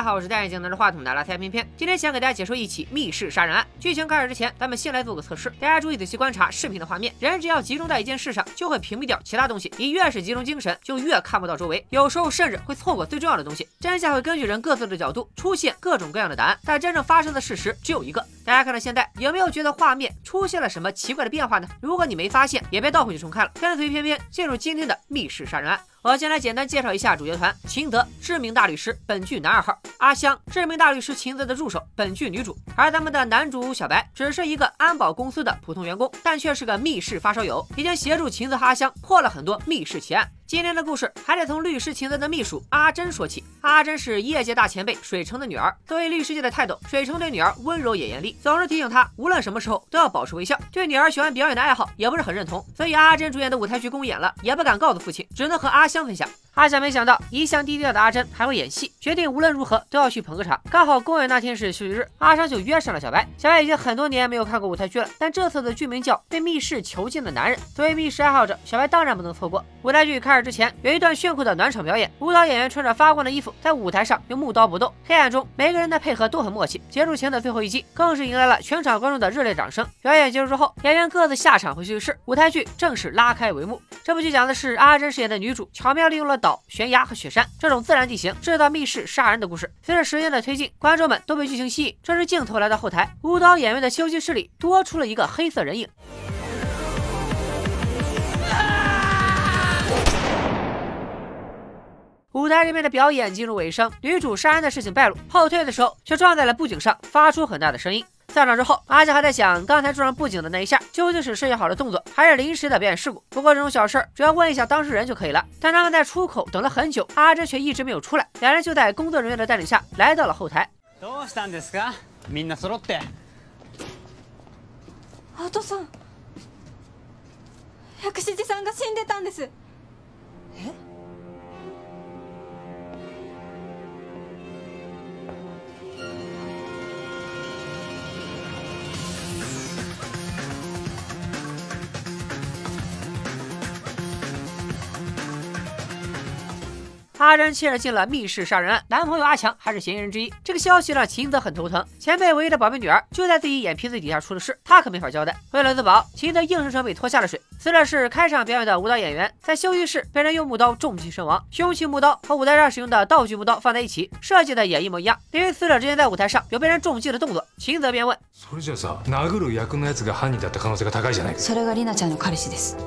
大家好，我是戴眼镜拿着话筒的拉塞偏偏。今天想给大家解说一起密室杀人案。剧情开始之前，咱们先来做个测试。大家注意仔细观察视频的画面，人只要集中在一件事上，就会屏蔽掉其他东西。你越是集中精神，就越看不到周围，有时候甚至会错过最重要的东西。真相会根据人各自的角度出现各种各样的答案，但真正发生的事实只有一个。大家看到现在，有没有觉得画面出现了什么奇怪的变化呢？如果你没发现，也别倒回去重看了。跟随偏偏进入今天的密室杀人案。我先来简单介绍一下主角团：秦泽，知名大律师，本剧男二号；阿香，知名大律师秦泽的助手，本剧女主。而咱们的男主小白，只是一个安保公司的普通员工，但却是个密室发烧友，已经协助秦泽和阿香破了很多密室奇案。今天的故事还得从律师秦泽的秘书阿珍说起。阿珍是业界大前辈水城的女儿，作为律师界的泰斗，水城对女儿温柔也严厉，总是提醒她无论什么时候都要保持微笑。对女儿喜欢表演的爱好也不是很认同，所以阿珍主演的舞台剧公演了，也不敢告诉父亲，只能和阿香分享。阿香没想到一向低调的阿珍还会演戏，决定无论如何都要去捧个场。刚好公演那天是休息日，阿香就约上了小白。小白已经很多年没有看过舞台剧了，但这次的剧名叫《被密室囚禁的男人》。作为密室爱好者，小白当然不能错过。舞台剧开始之前，有一段炫酷的暖场表演，舞蹈演员穿着发光的衣服，在舞台上用木刀搏斗。黑暗中，每个人的配合都很默契。结束前的最后一击，更是迎来了全场观众的热烈掌声。表演结束之后，演员各自下场回休息室，舞台剧正式拉开帷幕。这部剧讲的是阿珍饰演的女主，巧妙利用了岛、悬崖和雪山这种自然地形，制造密室杀人的故事。随着时间的推进，观众们都被剧情吸引。这时镜头来到后台，舞蹈演员的休息室里多出了一个黑色人影。舞台这边的表演进入尾声，女主杀人的事情败露，后退的时候却撞在了布景上，发出很大的声音。散场之后，阿香还在想，刚才撞上布景的那一下，究竟是设计好的动作，还是临时的表演事故？不过这种小事儿，只要问一下当事人就可以了。但他们在出口等了很久，阿珍却一直没有出来。两人就在工作人员的带领下，来到了后台。どうしたんですか？みんな揃って。アトさん、薬師寺さんが死んでたんです。え？ 阿珍切着进了密室杀人案，男朋友阿强还是嫌疑人之一。这个消息让秦泽很头疼，前辈唯一的宝贝女儿就在自己眼皮子底下出了事，他可没法交代。为了自保，秦泽硬生生被拖下了水。死者是开场表演的舞蹈演员，在休息室被人用木刀重击身亡。凶器木刀和舞台上使用的道具木刀放在一起，设计的也一模一样。因为死者之前在舞台上有被人重击的动作，秦泽便问：それじゃさ、殴る役のやつが犯人だった可能性が高いじゃないか。それがリナちゃんの彼氏です。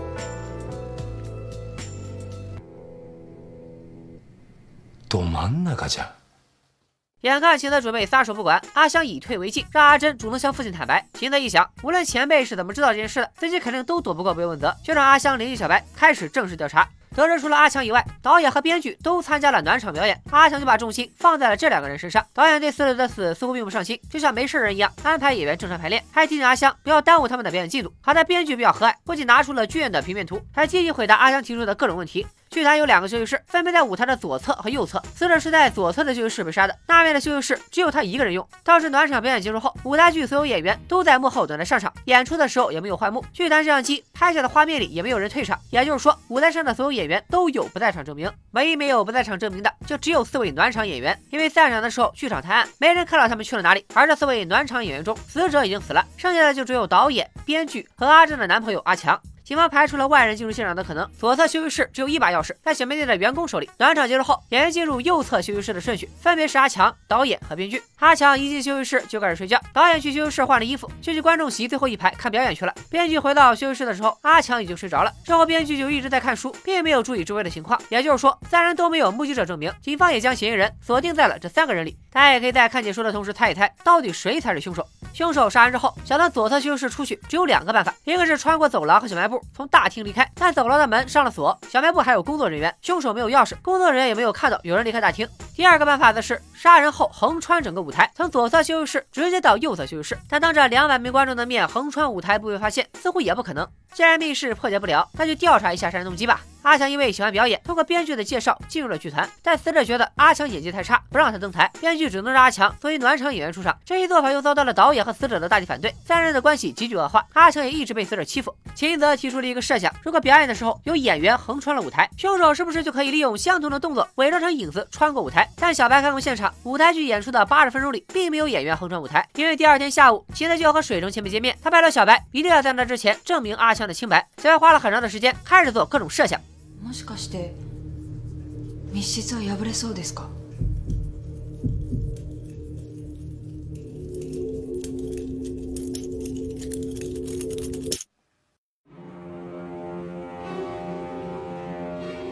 眼看秦泽准备撒手不管，阿香以退为进，让阿珍主动向父亲坦白。秦泽一想，无论前辈是怎么知道这件事的，自己肯定都躲不过被问责，就让阿香联系小白，开始正式调查。得知除了阿强以外，导演和编剧都参加了暖场表演，阿强就把重心放在了这两个人身上。导演对死者的死似乎并不上心，就像没事人一样安排演员正常排练，还提醒阿香不要耽误他们的表演进度。好在编剧比较和蔼，不仅拿出了剧院的平面图，还积极回答阿香提出的各种问题。剧团有两个休息室，分别在舞台的左侧和右侧。死者是在左侧的休息室被杀的，那边的休息室只有他一个人用。当时暖场表演结束后，舞台剧所有演员都在幕后等待上场，演出的时候也没有换幕。剧团摄像机拍下的画面里也没有人退场，也就是说，舞台上的所有演员都有不在场证明。唯一没有不在场证明的，就只有四位暖场演员，因为散场的时候剧场探案，没人看到他们去了哪里。而这四位暖场演员中，死者已经死了，剩下的就只有导演、编剧和阿珍的男朋友阿强。警方排除了外人进入现场的可能。左侧休息室只有一把钥匙，在小面店的员工手里。暖场结束后，演员进入右侧休息室的顺序分别是阿强、导演和编剧。阿强一进休息室就开始睡觉，导演去休息室换了衣服，就去观众席最后一排看表演去了。编剧回到休息室的时候，阿强已经睡着了。之后编剧就一直在看书，并没有注意周围的情况。也就是说，三人都没有目击者证明。警方也将嫌疑人锁定在了这三个人里。大家也可以在看解说的同时猜一猜，到底谁才是凶手？凶手杀人之后，想从左侧休息室出去，只有两个办法：一个是穿过走廊和小卖部，从大厅离开，但走廊的门上了锁，小卖部还有工作人员，凶手没有钥匙，工作人员也没有看到有人离开大厅。第二个办法则是杀人后横穿整个舞台，从左侧休息室直接到右侧休息室，但当着两百名观众的面横穿舞台不被发现，似乎也不可能。既然密室破解不了，那就调查一下杀人动机吧。阿强因为喜欢表演，通过编剧的介绍进入了剧团，但死者觉得阿强演技太差，不让他登台，编剧只能让阿强作为暖场演员出场。这一做法又遭到了导演和死者的大力反对，三人的关系急剧恶化，阿强也一直被死者欺负。秦泽提出了一个设想：如果表演的时候有演员横穿了舞台，凶手是不是就可以利用相同的动作伪装成影子穿过舞台？但小白看过现场，舞台剧演出的八十分钟里，并没有演员横穿舞台，因为第二天下午秦泽就要和水城前辈见面，他拜托小白一定要在那之前证明阿强的清白。小白花了很长的时间开始做各种设想。もしかして密室は破れそうですか？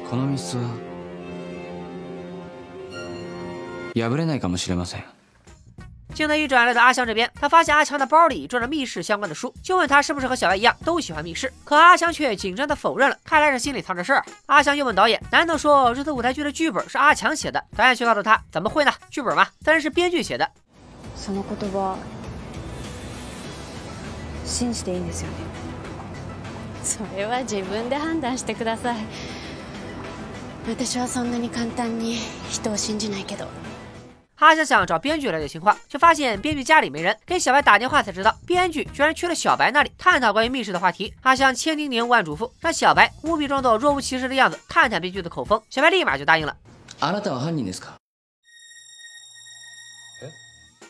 この密室は破れないかもしれません。镜头一转，来到阿香这边，他发现阿强的包里装着密室相关的书，就问他是不是和小白一样都喜欢密室。可阿强却紧张的否认了，看来是心里藏着事儿。阿强又问导演，难道说这次舞台剧的剧本是阿强写的？导演却告诉他，怎么会呢？剧本嘛，当然是编剧写的。その言葉信じていいんですよねそれは自分で判断してください私はそんなに簡単に人を信じないけど 阿强想找编剧了解情况，却发现编剧家里没人，给小白打电话才知道，编剧居然去了小白那里探讨关于密室的话题。阿强千叮咛万嘱咐，让小白务必装作若无其事的样子，探探编剧的口风。小白立马就答应了。あなたは犯人ですか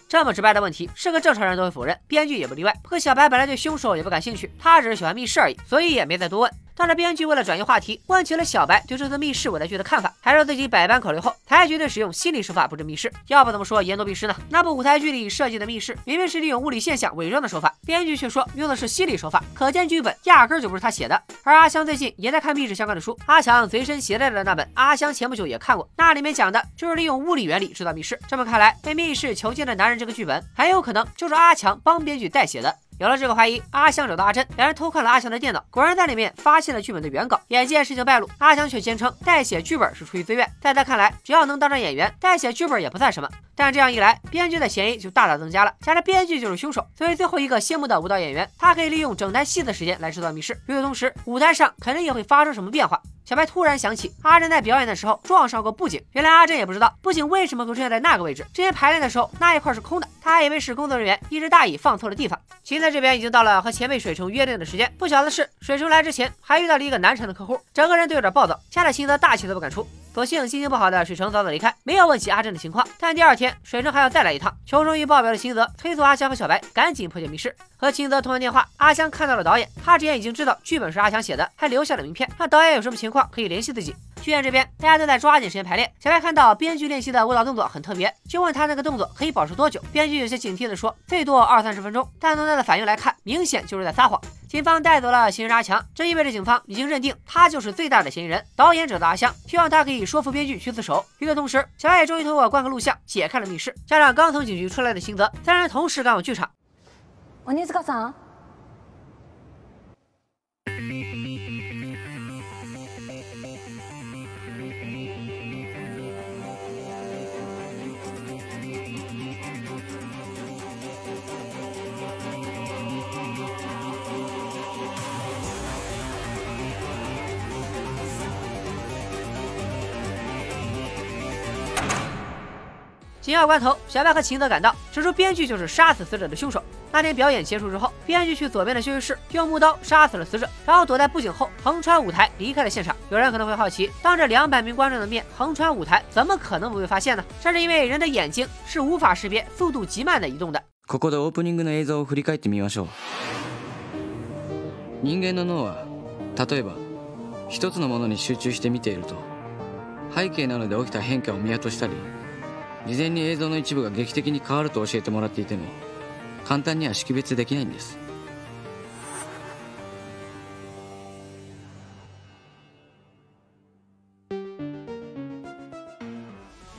这么直白的问题，是个正常人都会否认，编剧也不例外。不过小白本来对凶手也不感兴趣，他只是喜欢密室而已，所以也没再多问。 但是编剧为了转移话题，问起了小白对这次密室舞台剧的看法，还说自己百般考虑后才决定使用心理手法布置密室。要不怎么说言多必失呢？那部舞台剧里设计的密室明明是利用物理现象伪装的手法，编剧却说用的是心理手法，可见剧本压根就不是他写的。而阿香最近也在看密室相关的书，阿强随身携带的那本，阿香前不久也看过，那里面讲的就是利用物理原理制造密室。这么看来，被密室囚禁的男人这个剧本很有可能就是阿强帮编剧代写的。有了这个怀疑，阿香找到阿珍，两人偷看了阿强的电脑，果然在里面发现了剧本的原稿。眼见事情败露，阿强却坚称代写剧本是出于自愿。在他看来，只要能当上演员，代写剧本也不算什么。但这样一来，编剧的嫌疑就大大增加了。加上编剧就是凶手，所以最后一个谢幕的舞蹈演员，他可以利用整台戏的时间来制造密室。与此同时，舞台上肯定也会发生什么变化。小白突然想起，阿珍在表演的时候撞上过布景。原来阿珍也不知道布景为什么会出现在那个位置。之前排练的时候，那一块是空的，他还以为是工作人员一直大意放错了地方。秦在这边已经到了和前辈水城约定的时间，不巧的是，水城来之前还遇到了一个难缠的客户，整个人都有点暴躁，吓得秦泽大气都不敢出。所幸心情不好的水城早早离开，没有问起阿珍的情况。但第二天，水城还要再来一趟。求生欲爆表的秦泽催促阿香和小白赶紧破解密室。和秦泽通完电话，阿香看到了导演，他之前已经知道剧本是阿强写的，还留下了名片，让导演有什么情况可以联系自己。剧院这边大家都在抓紧时间排练。小白看到编剧练习的舞蹈动作很特别，就问他那个动作可以保持多久。编剧有些警惕地说，最多二三十分钟。但从他的反应来看，明显就是在撒谎。警方带走了嫌疑人阿强，这意味着警方已经认定他就是最大的嫌疑人。导演找到阿香，希望他可以说服编剧去自首。与此同时，小白也终于通过观看录像解开了密室。加上刚从警局出来的新泽，三人同时赶往剧场。紧要关头，小白和秦泽赶到，指出编剧就是杀死死者的凶手。那天表演结束之后，编剧去左边的休息室，用木刀杀死了死者，然后躲在布景后横穿舞台离开了现场。有人可能会好奇，当着两百名观众的面横穿舞台，怎么可能不被发现呢？这是因为人的眼睛是无法识别速度极慢的移动的。ここでオープニングの映像を振り返ってみましょう人間の脳は例えば一つのものに集中して見ていると背景などで起きた変化を見落としたり 事前に映像の一部が劇的に変わると教えてもらっていても簡単には識別できないんです。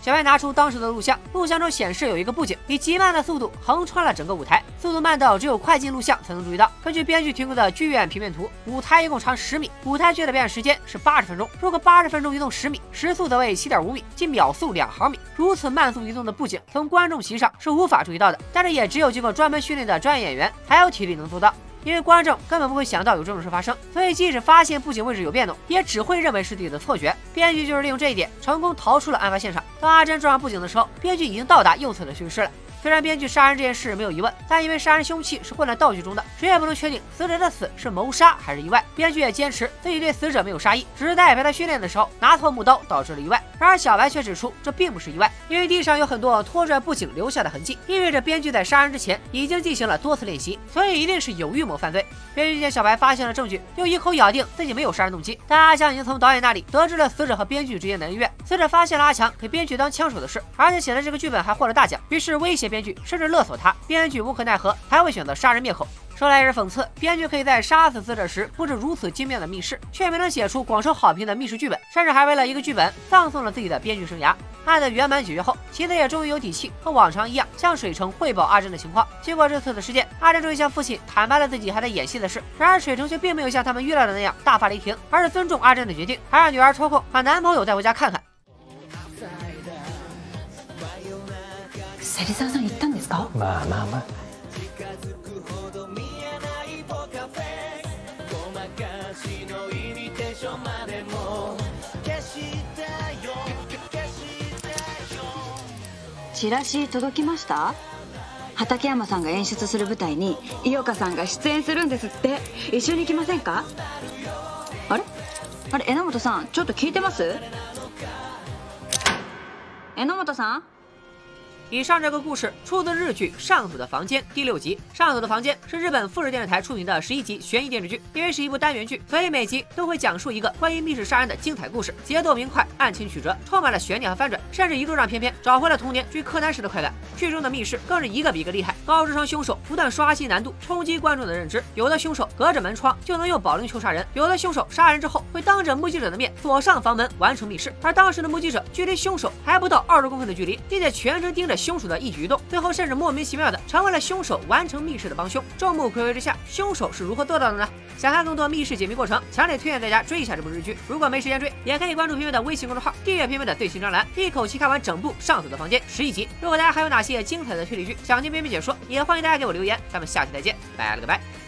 小白拿出当时的录像，录像中显示有一个布景以极慢的速度横穿了整个舞台，速度慢到只有快进录像才能注意到。根据编剧提供的剧院平面图，舞台一共长十米，舞台剧的表演时间是八十分钟。如果八十分钟移动十米，时速则为七点五米，即秒速两毫米。如此慢速移动的布景，从观众席上是无法注意到的。但是也只有经过专门训练的专业演员才有体力能做到。因为观众根本不会想到有这种事发生，所以即使发现布景位置有变动，也只会认为是自己的错觉。编剧就是利用这一点，成功逃出了案发现场。当阿珍撞上布景的时候，编剧已经到达右侧的休息室了。虽然编剧杀人这件事没有疑问，但因为杀人凶器是混在道具中的，谁也不能确定死者的死是谋杀还是意外。编剧也坚持自己对死者没有杀意，只是在陪他训练的时候拿错木刀导致了意外。然而小白却指出这并不是意外，因为地上有很多拖拽布景留下的痕迹，意味着编剧在杀人之前已经进行了多次练习，所以一定是有预谋犯罪。编剧见小白发现了证据，又一口咬定自己没有杀人动机。但阿强已经从导演那里得知了死者和编剧之间的恩怨，死者发现了阿强给编剧当枪手的事，而且写的这个剧本还获了大奖，于是威胁编剧，甚至勒索。他编剧无可奈何，才会选择杀人灭口。说来也是讽刺，编剧可以在杀死死者时布置如此精妙的密室，却没能写出广受好评的密室剧本，甚至还为了一个剧本葬送了自己的编剧生涯。案的圆满解决后，齐子也终于有底气和往常一样向水城汇报阿珍的情况。经过这次的事件，阿珍终于向父亲坦白了自己还在演戏的事。然而水城却并没有像他们预料的那样大发雷霆，而是尊重阿珍的决定，还让女儿抽空把男朋友带回家看看。芹沢さん行ったんですかまあまあまあ チラシ届きました？畠山さんが演出する舞台に井岡さんが出演するんですって。一緒に行きませんか？あれ？あれ榎本さんちょっと聞いてます？榎本さん？以上这个故事出自日剧《上锁的房间》第六集。《上锁的房间》是日本富士电视台出品的十一集悬疑电视剧。因为是一部单元剧，所以每集都会讲述一个关于密室杀人的精彩故事，节奏明快，案情曲折，充满了悬念和翻转，甚至一度让偏偏找回了童年追柯南时的快感。剧中的密室更是一个比一个厉害，高智商凶手不断刷新难度，冲击观众的认知。有的凶手隔着门窗就能用保龄球杀人，有的凶手杀人之后会当着目击者的面锁上房门完成密室，而当时的目击者距离凶手还不到二十公分的距离，并且全程盯着。凶手的一举一动，最后甚至莫名其妙的成为了凶手完成密室的帮凶。众目睽睽之下，凶手是如何做到的呢？想看更多密室解密过程，强烈推荐大家追一下这部日剧。如果没时间追，也可以关注片片的微信公众号，订阅片片的最新专栏，一口气看完整部《上锁的房间》十一集。如果大家还有哪些精彩的推理剧想听片片解说，也欢迎大家给我留言。咱们下期再见，拜了个拜。